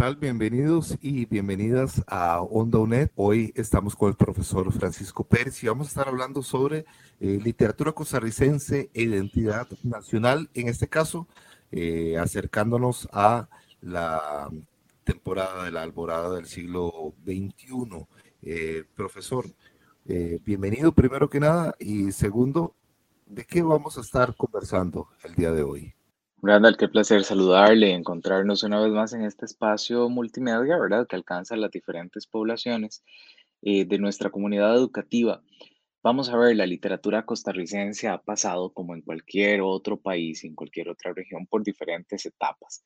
Tal? Bienvenidos y bienvenidas a Onda UNED. Hoy estamos con el profesor Francisco Pérez y vamos a estar hablando sobre eh, literatura costarricense e identidad nacional, en este caso eh, acercándonos a la temporada de la alborada del siglo XXI. Eh, profesor, bienvenido primero que nada y segundo, ¿de qué vamos a estar conversando el día de hoy? Randall, qué placer saludarle, encontrarnos una vez más en este espacio multimedia, ¿verdad? Que alcanza las diferentes poblaciones eh, de nuestra comunidad educativa. Vamos a ver, la literatura costarricense ha pasado, como en cualquier otro país, en cualquier otra región, por diferentes etapas.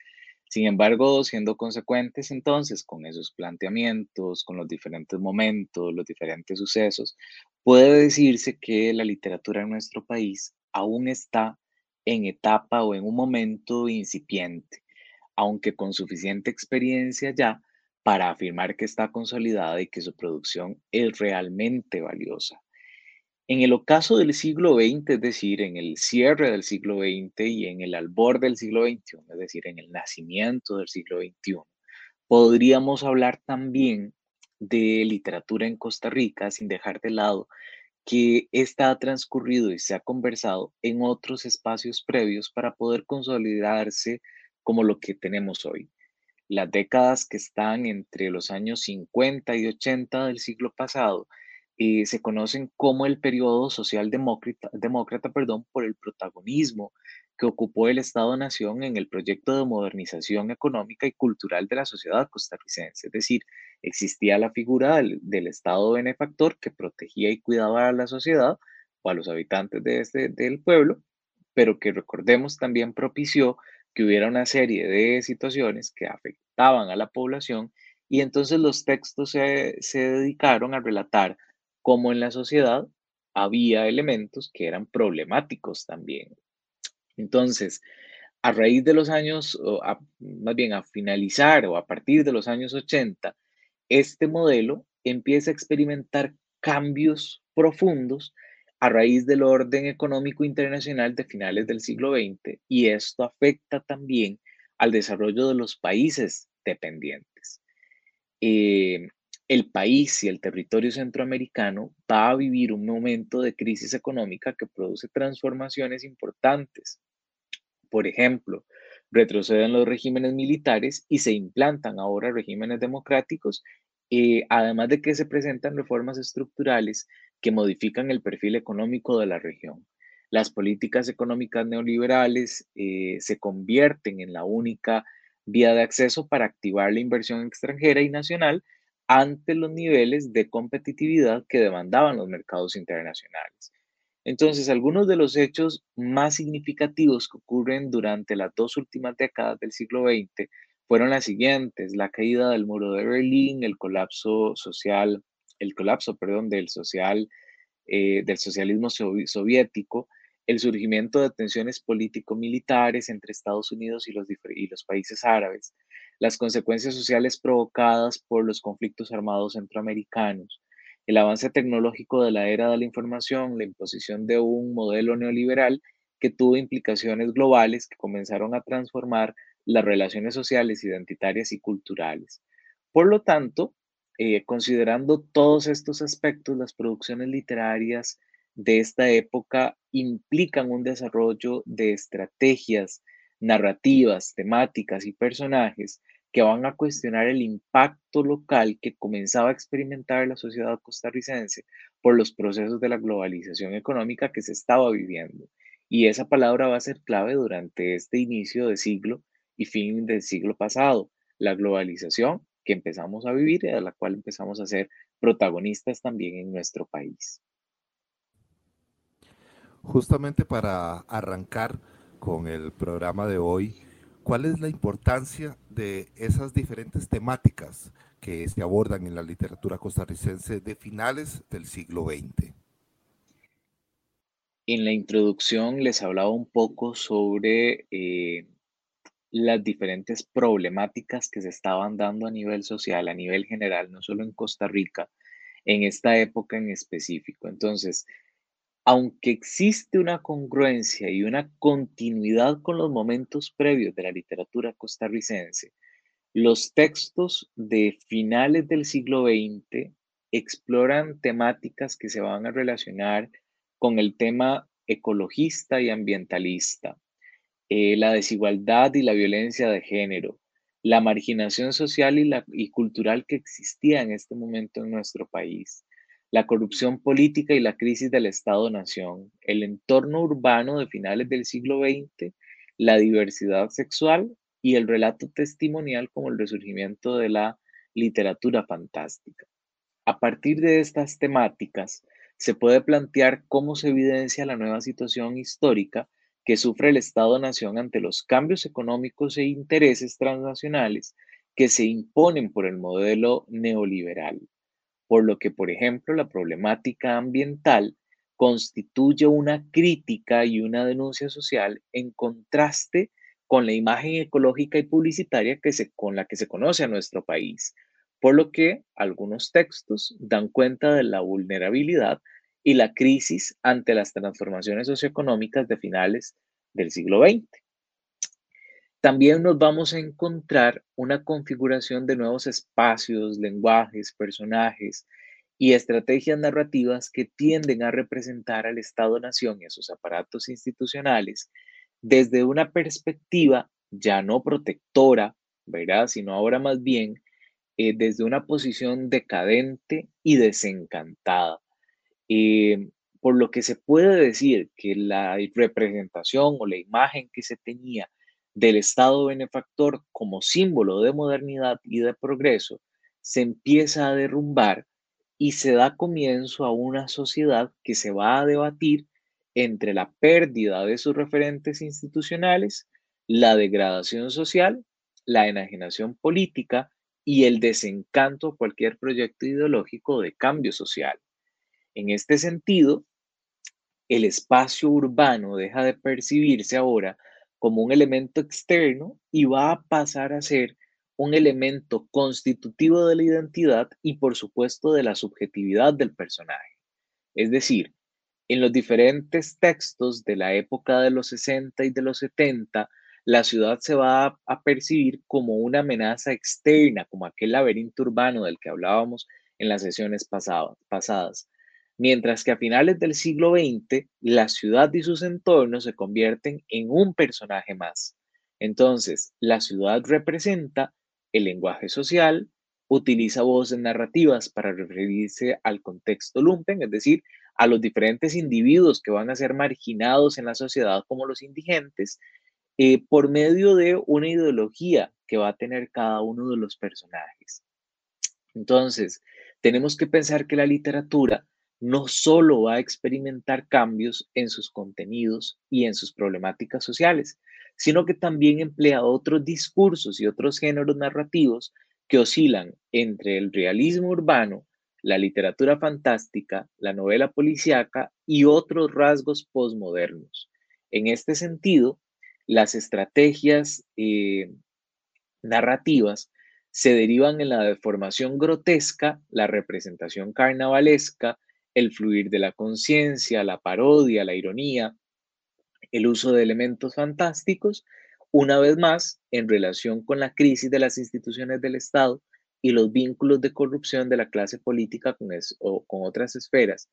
Sin embargo, siendo consecuentes entonces con esos planteamientos, con los diferentes momentos, los diferentes sucesos, puede decirse que la literatura en nuestro país aún está en etapa o en un momento incipiente, aunque con suficiente experiencia ya para afirmar que está consolidada y que su producción es realmente valiosa. En el ocaso del siglo XX, es decir, en el cierre del siglo XX y en el albor del siglo XXI, es decir, en el nacimiento del siglo XXI, podríamos hablar también de literatura en Costa Rica sin dejar de lado que esta ha transcurrido y se ha conversado en otros espacios previos para poder consolidarse como lo que tenemos hoy. Las décadas que están entre los años 50 y 80 del siglo pasado eh, se conocen como el periodo socialdemócrata demócrata, perdón, por el protagonismo que ocupó el Estado-Nación en el proyecto de modernización económica y cultural de la sociedad costarricense. Es decir, existía la figura del, Estado benefactor que protegía y cuidaba a la sociedad o a los habitantes de este, del pueblo, pero que recordemos también propició que hubiera una serie de situaciones que afectaban a la población y entonces los textos se, se dedicaron a relatar cómo en la sociedad había elementos que eran problemáticos también, entonces, a raíz de los años, o más bien a finalizar o a partir de los años 80, este modelo empieza a experimentar cambios profundos a raíz del orden económico internacional de finales del siglo XX y esto afecta también al desarrollo de los países dependientes. Eh, el país y el territorio centroamericano va a vivir un momento de crisis económica que produce transformaciones importantes. Por ejemplo, retroceden los regímenes militares y se implantan ahora regímenes democráticos, eh, además de que se presentan reformas estructurales que modifican el perfil económico de la región. Las políticas económicas neoliberales eh, se convierten en la única vía de acceso para activar la inversión extranjera y nacional ante los niveles de competitividad que demandaban los mercados internacionales. Entonces, algunos de los hechos más significativos que ocurren durante las dos últimas décadas del siglo XX fueron las siguientes, la caída del muro de Berlín, el colapso social, el colapso, perdón, del social, eh, del socialismo soviético, el surgimiento de tensiones político-militares entre Estados Unidos y los, y los países árabes, las consecuencias sociales provocadas por los conflictos armados centroamericanos, el avance tecnológico de la era de la información, la imposición de un modelo neoliberal que tuvo implicaciones globales que comenzaron a transformar las relaciones sociales, identitarias y culturales. Por lo tanto, eh, considerando todos estos aspectos, las producciones literarias de esta época implican un desarrollo de estrategias narrativas, temáticas y personajes que van a cuestionar el impacto local que comenzaba a experimentar la sociedad costarricense por los procesos de la globalización económica que se estaba viviendo. Y esa palabra va a ser clave durante este inicio de siglo y fin del siglo pasado, la globalización que empezamos a vivir y de la cual empezamos a ser protagonistas también en nuestro país. Justamente para arrancar con el programa de hoy, ¿cuál es la importancia de esas diferentes temáticas que se abordan en la literatura costarricense de finales del siglo XX? En la introducción les hablaba un poco sobre eh, las diferentes problemáticas que se estaban dando a nivel social, a nivel general, no solo en Costa Rica, en esta época en específico. Entonces, aunque existe una congruencia y una continuidad con los momentos previos de la literatura costarricense, los textos de finales del siglo XX exploran temáticas que se van a relacionar con el tema ecologista y ambientalista, eh, la desigualdad y la violencia de género, la marginación social y, la, y cultural que existía en este momento en nuestro país, la corrupción política y la crisis del Estado-Nación, el entorno urbano de finales del siglo XX, la diversidad sexual y el relato testimonial como el resurgimiento de la literatura fantástica. A partir de estas temáticas, se puede plantear cómo se evidencia la nueva situación histórica que sufre el Estado-Nación ante los cambios económicos e intereses transnacionales que se imponen por el modelo neoliberal. Por lo que, por ejemplo, la problemática ambiental constituye una crítica y una denuncia social en contraste con la imagen ecológica y publicitaria que se, con la que se conoce a nuestro país, por lo que algunos textos dan cuenta de la vulnerabilidad y la crisis ante las transformaciones socioeconómicas de finales del siglo XX. También nos vamos a encontrar una configuración de nuevos espacios, lenguajes, personajes y estrategias narrativas que tienden a representar al Estado-Nación y a sus aparatos institucionales desde una perspectiva ya no protectora, ¿verdad? Sino ahora más bien eh, desde una posición decadente y desencantada. Eh, por lo que se puede decir que la representación o la imagen que se tenía del Estado benefactor como símbolo de modernidad y de progreso se empieza a derrumbar y se da comienzo a una sociedad que se va a debatir entre la pérdida de sus referentes institucionales, la degradación social, la enajenación política y el desencanto a cualquier proyecto ideológico de cambio social. En este sentido, el espacio urbano deja de percibirse ahora como un elemento externo y va a pasar a ser un elemento constitutivo de la identidad y por supuesto de la subjetividad del personaje. Es decir, en los diferentes textos de la época de los 60 y de los 70, la ciudad se va a, percibir como una amenaza externa, como aquel laberinto urbano del que hablábamos en las sesiones pasadas mientras que a finales del siglo XX la ciudad y sus entornos se convierten en un personaje más. Entonces, la ciudad representa el lenguaje social, utiliza voces narrativas para referirse al contexto lumpen, es decir, a los diferentes individuos que van a ser marginados en la sociedad como los indigentes, eh, por medio de una ideología que va a tener cada uno de los personajes. Entonces, tenemos que pensar que la literatura no solo va a experimentar cambios en sus contenidos y en sus problemáticas sociales, sino que también emplea otros discursos y otros géneros narrativos que oscilan entre el realismo urbano, la literatura fantástica, la novela policíaca y otros rasgos postmodernos. En este sentido, las estrategias eh, narrativas se derivan en la deformación grotesca, la representación carnavalesca, el fluir de la conciencia, la parodia, la ironía, el uso de elementos fantásticos, una vez más en relación con la crisis de las instituciones del Estado y los vínculos de corrupción de la clase política con, o con otras esferas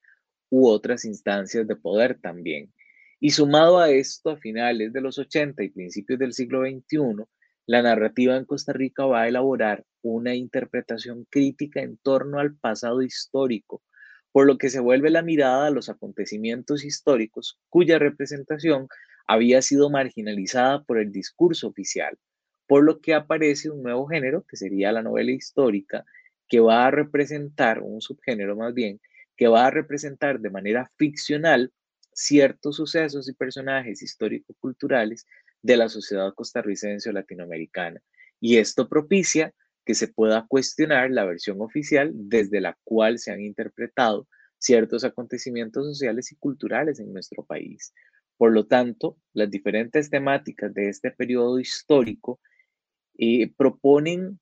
u otras instancias de poder también. Y sumado a esto, a finales de los 80 y principios del siglo XXI, la narrativa en Costa Rica va a elaborar una interpretación crítica en torno al pasado histórico, por lo que se vuelve la mirada a los acontecimientos históricos cuya representación había sido marginalizada por el discurso oficial, por lo que aparece un nuevo género, que sería la novela histórica, que va a representar, un subgénero más bien, que va a representar de manera ficcional ciertos sucesos y personajes histórico-culturales de la sociedad costarricense o latinoamericana. Y esto propicia que se pueda cuestionar la versión oficial desde la cual se han interpretado ciertos acontecimientos sociales y culturales en nuestro país. Por lo tanto, las diferentes temáticas de este periodo histórico eh, proponen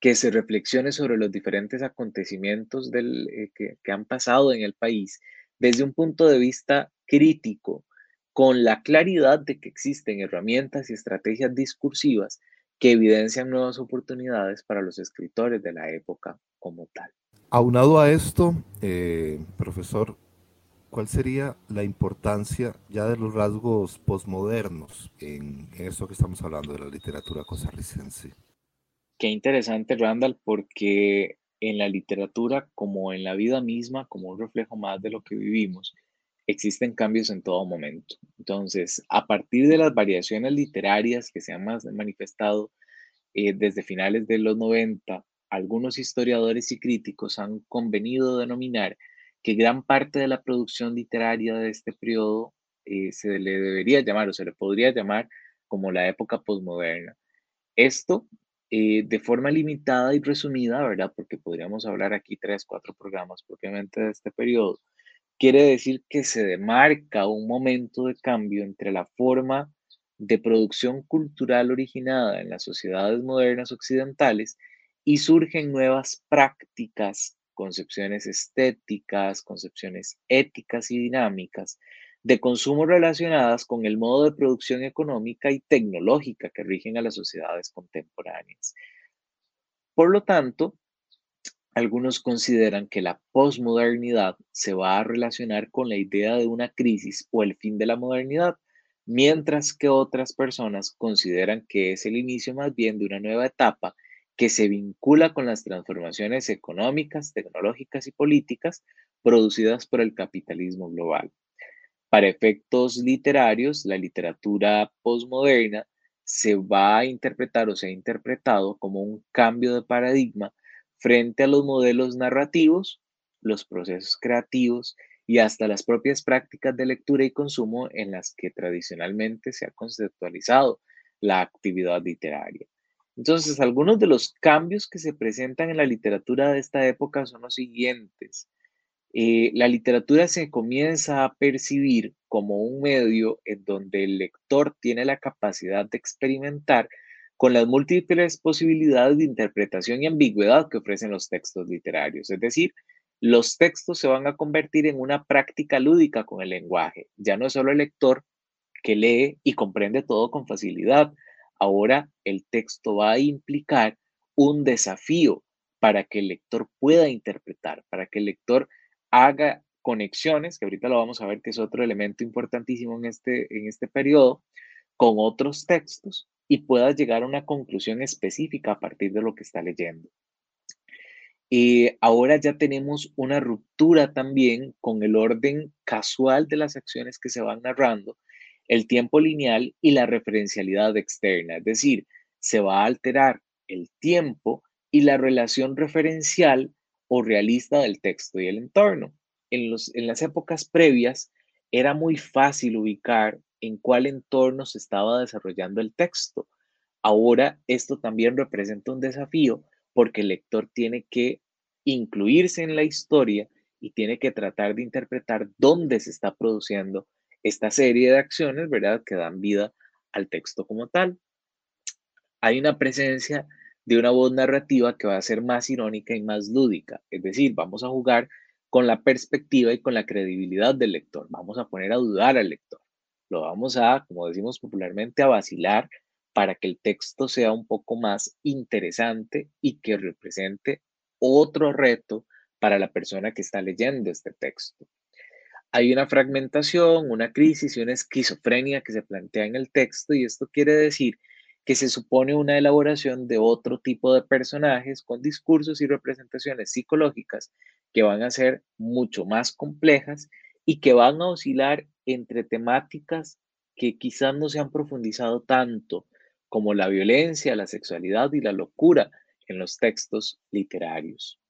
que se reflexione sobre los diferentes acontecimientos eh, que han pasado en el país desde un punto de vista crítico, con la claridad de que existen herramientas y estrategias discursivas que evidencian nuevas oportunidades para los escritores de la época como tal. Aunado a esto, eh, profesor, ¿cuál sería la importancia ya de los rasgos posmodernos en, en esto que estamos hablando de la literatura costarricense? Qué interesante, Randall, porque en la literatura, como en la vida misma, como un reflejo más de lo que vivimos, existen cambios en todo momento. Entonces, a partir de las variaciones literarias que se han manifestado eh, desde finales de los 90, algunos historiadores y críticos han convenido denominar que gran parte de la producción literaria de este periodo eh, se le debería llamar o se le podría llamar como la época posmoderna. Esto eh, de forma limitada y resumida, ¿verdad? Porque podríamos hablar aquí tres, cuatro programas propiamente de este periodo, quiere decir que se demarca un momento de cambio entre la forma de producción cultural originada en las sociedades modernas occidentales y surgen nuevas prácticas, concepciones estéticas, concepciones éticas y dinámicas de consumo relacionadas con el modo de producción económica y tecnológica que rigen a las sociedades contemporáneas. Por lo tanto, algunos consideran que la posmodernidad se va a relacionar con la idea de una crisis o el fin de la modernidad, mientras que otras personas consideran que es el inicio más bien de una nueva etapa que se vincula con las transformaciones económicas, tecnológicas y políticas producidas por el capitalismo global. Para efectos literarios, la literatura posmoderna se va a interpretar o se ha interpretado como un cambio de paradigma frente a los modelos narrativos, los procesos creativos y hasta las propias prácticas de lectura y consumo en las que tradicionalmente se ha conceptualizado la actividad literaria. Entonces, algunos de los cambios que se presentan en la literatura de esta época son los siguientes. Eh, la literatura se comienza a percibir como un medio en donde el lector tiene la capacidad de experimentar con las múltiples posibilidades de interpretación y ambigüedad que ofrecen los textos literarios. Es decir, los textos se van a convertir en una práctica lúdica con el lenguaje. Ya no es solo el lector que lee y comprende todo con facilidad. Ahora el texto va a implicar un desafío para que el lector pueda interpretar, para que el lector haga conexiones, que ahorita lo vamos a ver que es otro elemento importantísimo en este, en este periodo, con otros textos y pueda llegar a una conclusión específica a partir de lo que está leyendo. Y ahora ya tenemos una ruptura también con el orden casual de las acciones que se van narrando, el tiempo lineal y la referencialidad externa, es decir, se va a alterar el tiempo y la relación referencial o realista del texto y el entorno. En, los, en las épocas previas era muy fácil ubicar en cuál entorno se estaba desarrollando el texto. Ahora esto también representa un desafío porque el lector tiene que incluirse en la historia y tiene que tratar de interpretar dónde se está produciendo esta serie de acciones, ¿verdad?, que dan vida al texto como tal. Hay una presencia de una voz narrativa que va a ser más irónica y más lúdica, es decir, vamos a jugar con la perspectiva y con la credibilidad del lector, vamos a poner a dudar al lector lo vamos a, como decimos popularmente, a vacilar para que el texto sea un poco más interesante y que represente otro reto para la persona que está leyendo este texto. Hay una fragmentación, una crisis y una esquizofrenia que se plantea en el texto y esto quiere decir que se supone una elaboración de otro tipo de personajes con discursos y representaciones psicológicas que van a ser mucho más complejas y que van a oscilar entre temáticas que quizás no se han profundizado tanto como la violencia, la sexualidad y la locura en los textos literarios.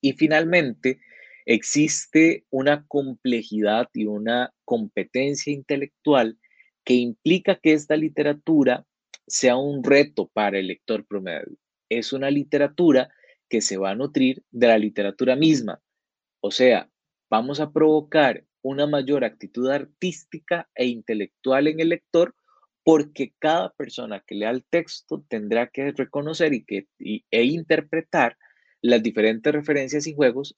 Y finalmente, existe una complejidad y una competencia intelectual que implica que esta literatura sea un reto para el lector promedio. Es una literatura que se va a nutrir de la literatura misma. O sea, vamos a provocar una mayor actitud artística e intelectual en el lector porque cada persona que lea el texto tendrá que reconocer y que, e interpretar las diferentes referencias y juegos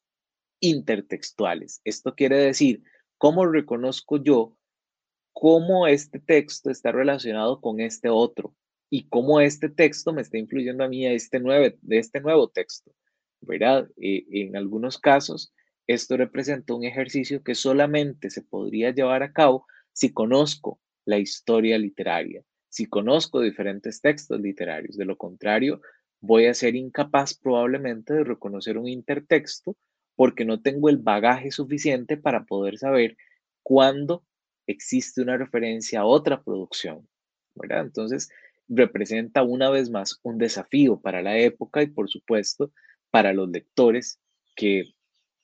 intertextuales. Esto quiere decir, ¿cómo reconozco yo cómo este texto está relacionado con este otro y cómo este texto me está influyendo a mí a este nuevo, de este nuevo texto? ¿Verdad? Eh, en algunos casos, esto representa un ejercicio que solamente se podría llevar a cabo si conozco la historia literaria, si conozco diferentes textos literarios. De lo contrario, voy a ser incapaz probablemente de reconocer un intertexto porque no tengo el bagaje suficiente para poder saber cuándo existe una referencia a otra producción, ¿verdad? Entonces, representa una vez más un desafío para la época y, por supuesto, para los lectores que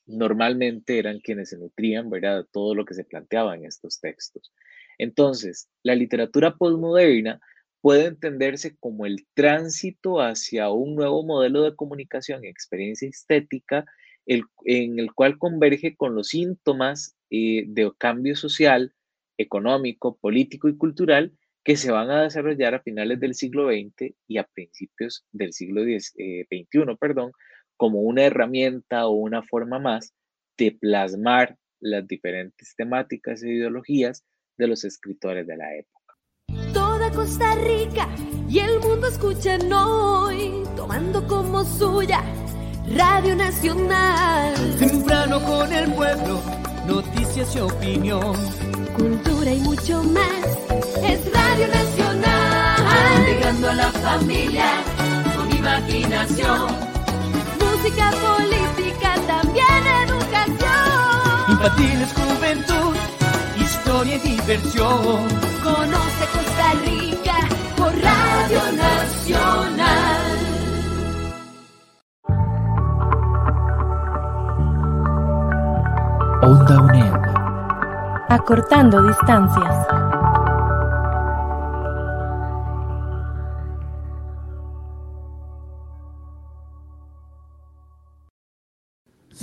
normalmente eran quienes se nutrían, ¿verdad?, de todo lo que se planteaba en estos textos. Entonces, la literatura postmoderna puede entenderse como el tránsito hacia un nuevo modelo de comunicación y experiencia estética en el cual converge con los síntomas eh, de cambio social, económico, político y cultural que se van a desarrollar a finales del siglo XX y a principios del siglo XXI, eh, perdón, como una herramienta o una forma más de plasmar las diferentes temáticas e ideologías de los escritores de la época. Toda Costa Rica y el mundo escuchan hoy, tomando como suya Radio Nacional. Temprano con el pueblo, noticias y opinión. Cultura y mucho más. Es Radio Nacional. Llegando a la familia con imaginación. Música, política, también educación. Infantiles, juventud, historia y diversión. Conoce Costa Rica por Radio Nacional. Onda UNED. Acortando distancias.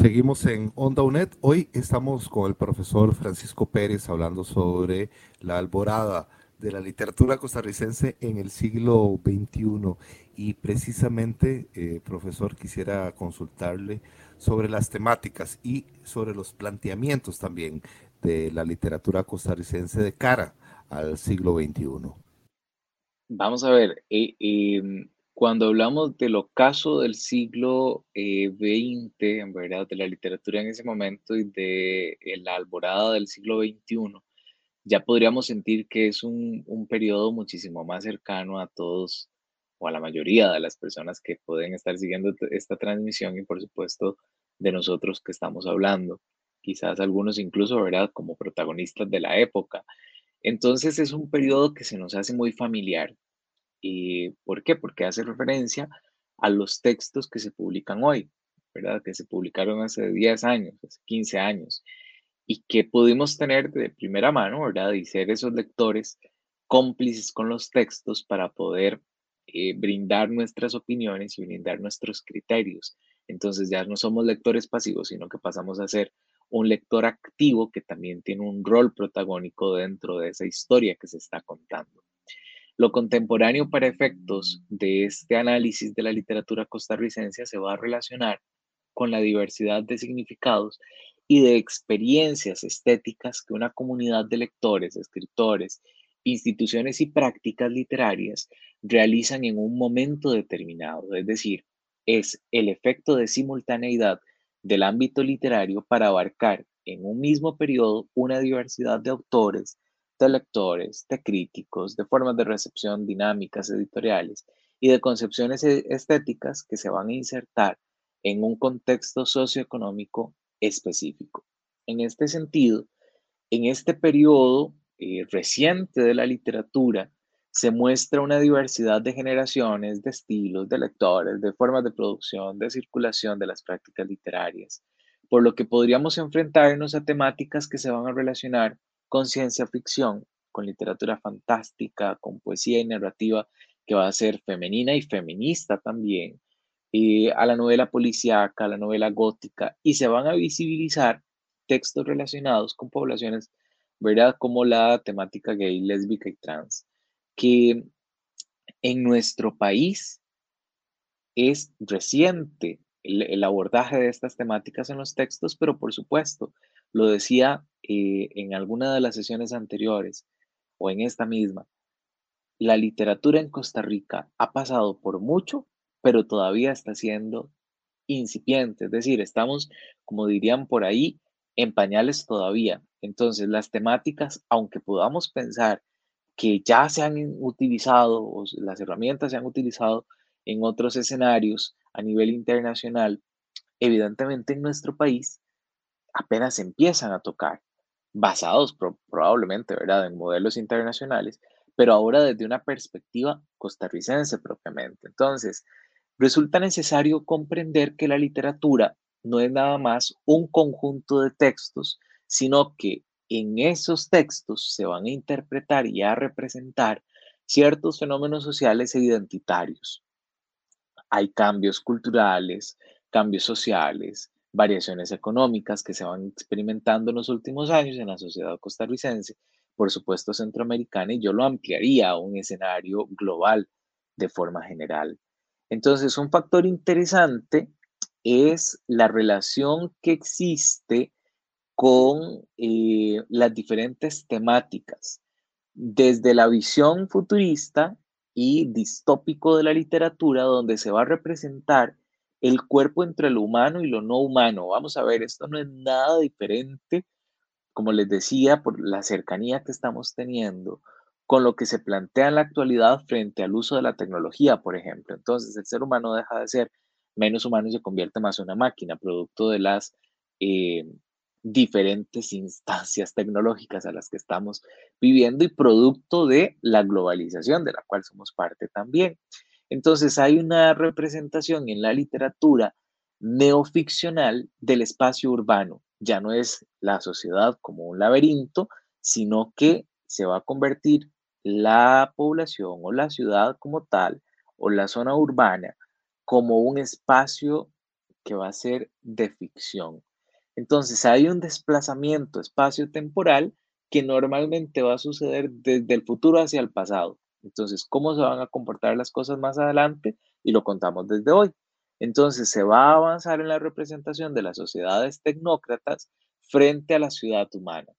Seguimos en Onda UNED. Hoy estamos con el profesor Francisco Pérez hablando sobre la alborada de la literatura costarricense en el siglo XXI. Y precisamente, eh, profesor, quisiera consultarle sobre las temáticas y sobre los planteamientos también de la literatura costarricense de cara al siglo XXI. Vamos a ver, eh, em, cuando hablamos del ocaso del siglo XX, eh, en verdad, de la literatura en ese momento y de la alborada del siglo XXI, ya podríamos sentir que es un, un periodo muchísimo más cercano a todos o a la mayoría de las personas que pueden estar siguiendo esta transmisión y por supuesto de nosotros que estamos hablando, quizás algunos incluso, ¿verdad?, como protagonistas de la época. Entonces es un periodo que se nos hace muy familiar. ¿Y por qué? Porque hace referencia a los textos que se publican hoy, ¿verdad? Que se publicaron hace 10 años, hace 15 años y que pudimos tener de primera mano, ¿verdad? Y ser esos lectores cómplices con los textos para poder eh, brindar nuestras opiniones y brindar nuestros criterios. Entonces ya no somos lectores pasivos, sino que pasamos a ser un lector activo que también tiene un rol protagónico dentro de esa historia que se está contando. Lo contemporáneo para efectos de este análisis de la literatura costarricense se va a relacionar con la diversidad de significados y de experiencias estéticas que una comunidad de lectores, escritores, instituciones y prácticas literarias realizan en un momento determinado, es decir, es el efecto de simultaneidad del ámbito literario para abarcar en un mismo periodo una diversidad de autores, de lectores, de críticos, de formas de recepción dinámicas editoriales y de concepciones e-, estéticas que se van a insertar en un contexto socioeconómico específico. En este sentido, en este periodo eh, reciente de la literatura, se muestra una diversidad de generaciones, de estilos, de lectores, de formas de producción, de circulación de las prácticas literarias, por lo que podríamos enfrentarnos a temáticas que se van a relacionar con ciencia ficción, con literatura fantástica, con poesía y narrativa que va a ser femenina y feminista también, eh, a la novela policíaca, a la novela gótica, y se van a visibilizar textos relacionados con poblaciones, ¿verdad? Como la temática gay, lésbica y trans, que en nuestro país es reciente el, abordaje de estas temáticas en los textos, pero por supuesto, lo decía eh, en alguna de las sesiones anteriores o en esta misma, la literatura en Costa Rica ha pasado por mucho, pero todavía está siendo incipiente, es decir, estamos, como dirían por ahí, en pañales todavía. Entonces, las temáticas, aunque podamos pensar que ya se han utilizado, las herramientas se han utilizado en otros escenarios a nivel internacional, evidentemente en nuestro país apenas empiezan a tocar, basados probablemente, ¿verdad?, en modelos internacionales, pero ahora desde una perspectiva costarricense propiamente. Entonces, resulta necesario comprender que la literatura no es nada más un conjunto de textos, sino que en esos textos se van a interpretar y a representar ciertos fenómenos sociales e identitarios. Hay cambios culturales, cambios sociales, variaciones económicas que se van experimentando en los últimos años en la sociedad costarricense, por supuesto centroamericana, y yo lo ampliaría a un escenario global de forma general. Entonces, un factor interesante es la relación que existe con eh, las diferentes temáticas, desde la visión futurista y distópico de la literatura, donde se va a representar el cuerpo entre lo humano y lo no humano. Vamos a ver, esto no es nada diferente, como les decía, por la cercanía que estamos teniendo con lo que se plantea en la actualidad frente al uso de la tecnología, por ejemplo. Entonces, el ser humano deja de ser menos humano y se convierte más en una máquina, producto de las eh, diferentes instancias tecnológicas a las que estamos viviendo y producto de la globalización de la cual somos parte también. Entonces hay una representación en la literatura neoficcional del espacio urbano. Ya no es la sociedad como un laberinto, sino que se va a convertir la población o la ciudad como tal o la zona urbana como un espacio que va a ser de ficción. Entonces hay un desplazamiento espacio-temporal que normalmente va a suceder desde el futuro hacia el pasado. Entonces, ¿cómo se van a comportar las cosas más adelante? Y lo contamos desde hoy. Entonces, se va a avanzar en la representación de las sociedades tecnócratas frente a la ciudad humana.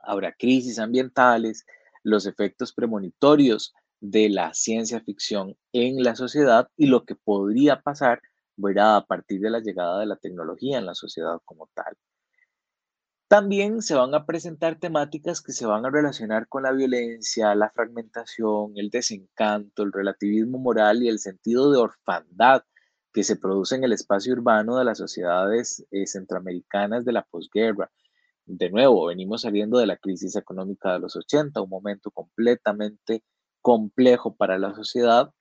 Habrá crisis ambientales, los efectos premonitorios de la ciencia ficción en la sociedad y lo que podría pasar ¿verdad? a partir de la llegada de la tecnología en la sociedad como tal. También se van a presentar temáticas que se van a relacionar con la violencia, la fragmentación, el desencanto, el relativismo moral y el sentido de orfandad que se produce en el espacio urbano de las sociedades eh, centroamericanas de la posguerra. De nuevo, venimos saliendo de la crisis económica de los 80, un momento completamente complejo para la sociedad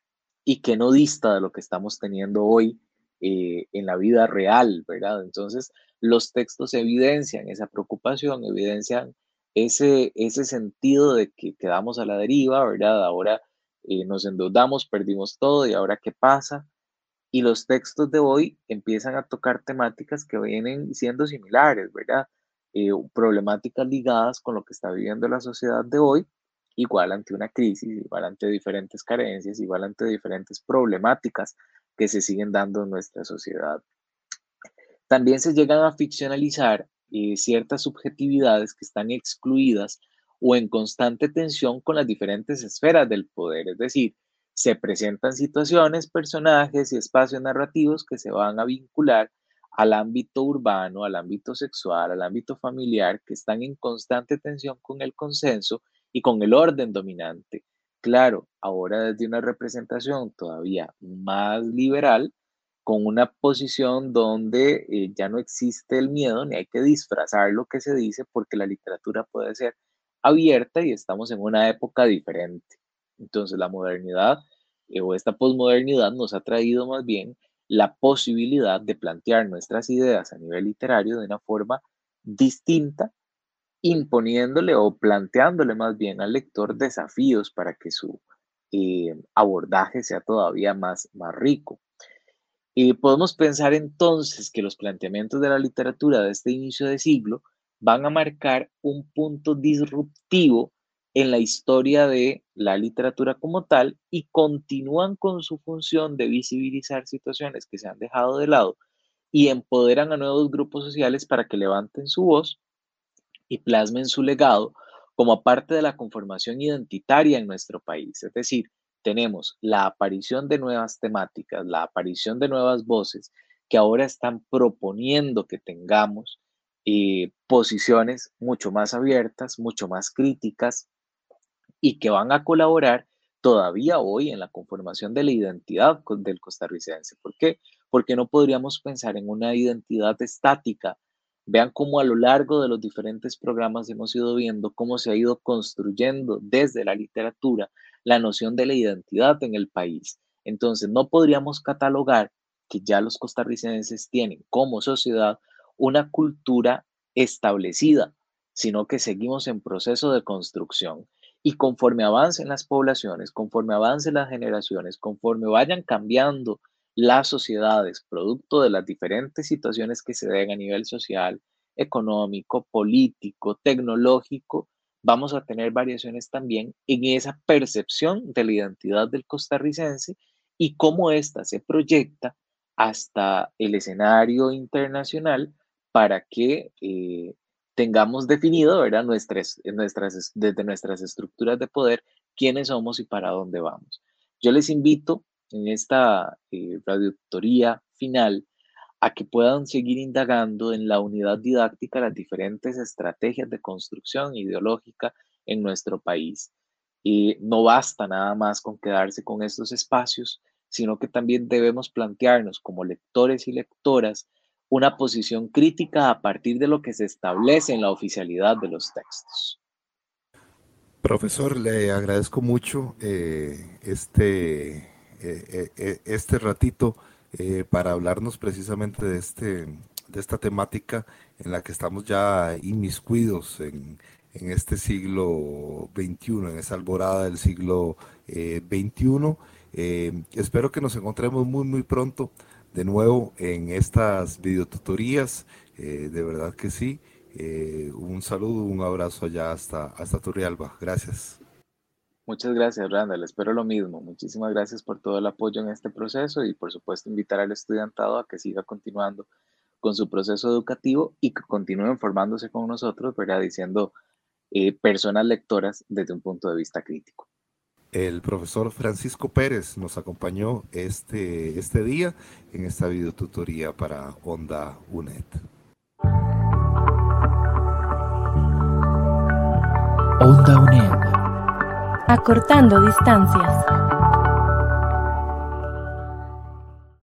y que no dista de lo que estamos teniendo hoy eh, en la vida real, ¿verdad? Entonces, los textos evidencian esa preocupación, evidencian ese, ese sentido de que quedamos a la deriva, ¿verdad? Ahora eh, nos endeudamos, perdimos todo y ahora qué pasa. Y los textos de hoy empiezan a tocar temáticas que vienen siendo similares, ¿verdad? Eh, problemáticas ligadas con lo que está viviendo la sociedad de hoy, igual ante una crisis, igual ante diferentes carencias, igual ante diferentes problemáticas que se siguen dando en nuestra sociedad. También se llegan a ficcionalizar eh, ciertas subjetividades que están excluidas o en constante tensión con las diferentes esferas del poder, es decir, se presentan situaciones, personajes y espacios narrativos que se van a vincular al ámbito urbano, al ámbito sexual, al ámbito familiar, que están en constante tensión con el consenso y con el orden dominante. Claro, ahora desde una representación todavía más liberal, con una posición donde eh, ya no existe el miedo ni hay que disfrazar lo que se dice porque la literatura puede ser abierta y estamos en una época diferente. Entonces la modernidad eh, o esta posmodernidad nos ha traído más bien la posibilidad de plantear nuestras ideas a nivel literario de una forma distinta imponiéndole o planteándole más bien al lector desafíos para que su eh, abordaje sea todavía más, más rico. Y podemos pensar entonces que los planteamientos de la literatura de este inicio de siglo van a marcar un punto disruptivo en la historia de la literatura como tal y continúan con su función de visibilizar situaciones que se han dejado de lado y empoderan a nuevos grupos sociales para que levanten su voz y plasmen su legado como parte de la conformación identitaria en nuestro país. Es decir, tenemos la aparición de nuevas temáticas, la aparición de nuevas voces que ahora están proponiendo que tengamos eh, posiciones mucho más abiertas, mucho más críticas y que van a colaborar todavía hoy en la conformación de la identidad del costarricense. ¿Por qué? Porque no podríamos pensar en una identidad estática. Vean cómo a lo largo de los diferentes programas hemos ido viendo cómo se ha ido construyendo desde la literatura la noción de la identidad en el país. Entonces, no podríamos catalogar que ya los costarricenses tienen como sociedad una cultura establecida, sino que seguimos en proceso de construcción. Y conforme avancen las poblaciones, conforme avancen las generaciones, conforme vayan cambiando las sociedades, producto de las diferentes situaciones que se den a nivel social, económico, político, tecnológico, vamos a tener variaciones también en esa percepción de la identidad del costarricense y cómo ésta se proyecta hasta el escenario internacional para que eh, tengamos definido, ¿verdad? Nuestras, nuestras, desde nuestras estructuras de poder, quiénes somos y para dónde vamos. Yo les invito en esta eh, final a que puedan seguir indagando en la unidad didáctica las diferentes estrategias de construcción ideológica en nuestro país. Y no basta nada más con quedarse con estos espacios, sino que también debemos plantearnos como lectores y lectoras una posición crítica a partir de lo que se establece en la oficialidad de los textos. Profesor, le agradezco mucho eh, este, eh, eh, este ratito para hablarnos precisamente de, este, de esta temática en la que estamos ya inmiscuidos en, en este siglo XXI, en esa alborada del siglo XXI. espero que nos encontremos muy, muy pronto de nuevo en estas videotutorías. Eh, de verdad que sí. Eh, un saludo, un abrazo allá hasta, hasta Turrialba. Gracias. Muchas gracias, Randall. Espero lo mismo. Muchísimas gracias por todo el apoyo en este proceso y, por supuesto, invitar al estudiantado a que siga continuando con su proceso educativo y que continúen formándose con nosotros, ¿verdad? Diciendo eh, personas lectoras desde un punto de vista crítico. El profesor Francisco Pérez nos acompañó este, este día en esta videotutoría para Onda UNED. Onda UNED. Acortando distancias.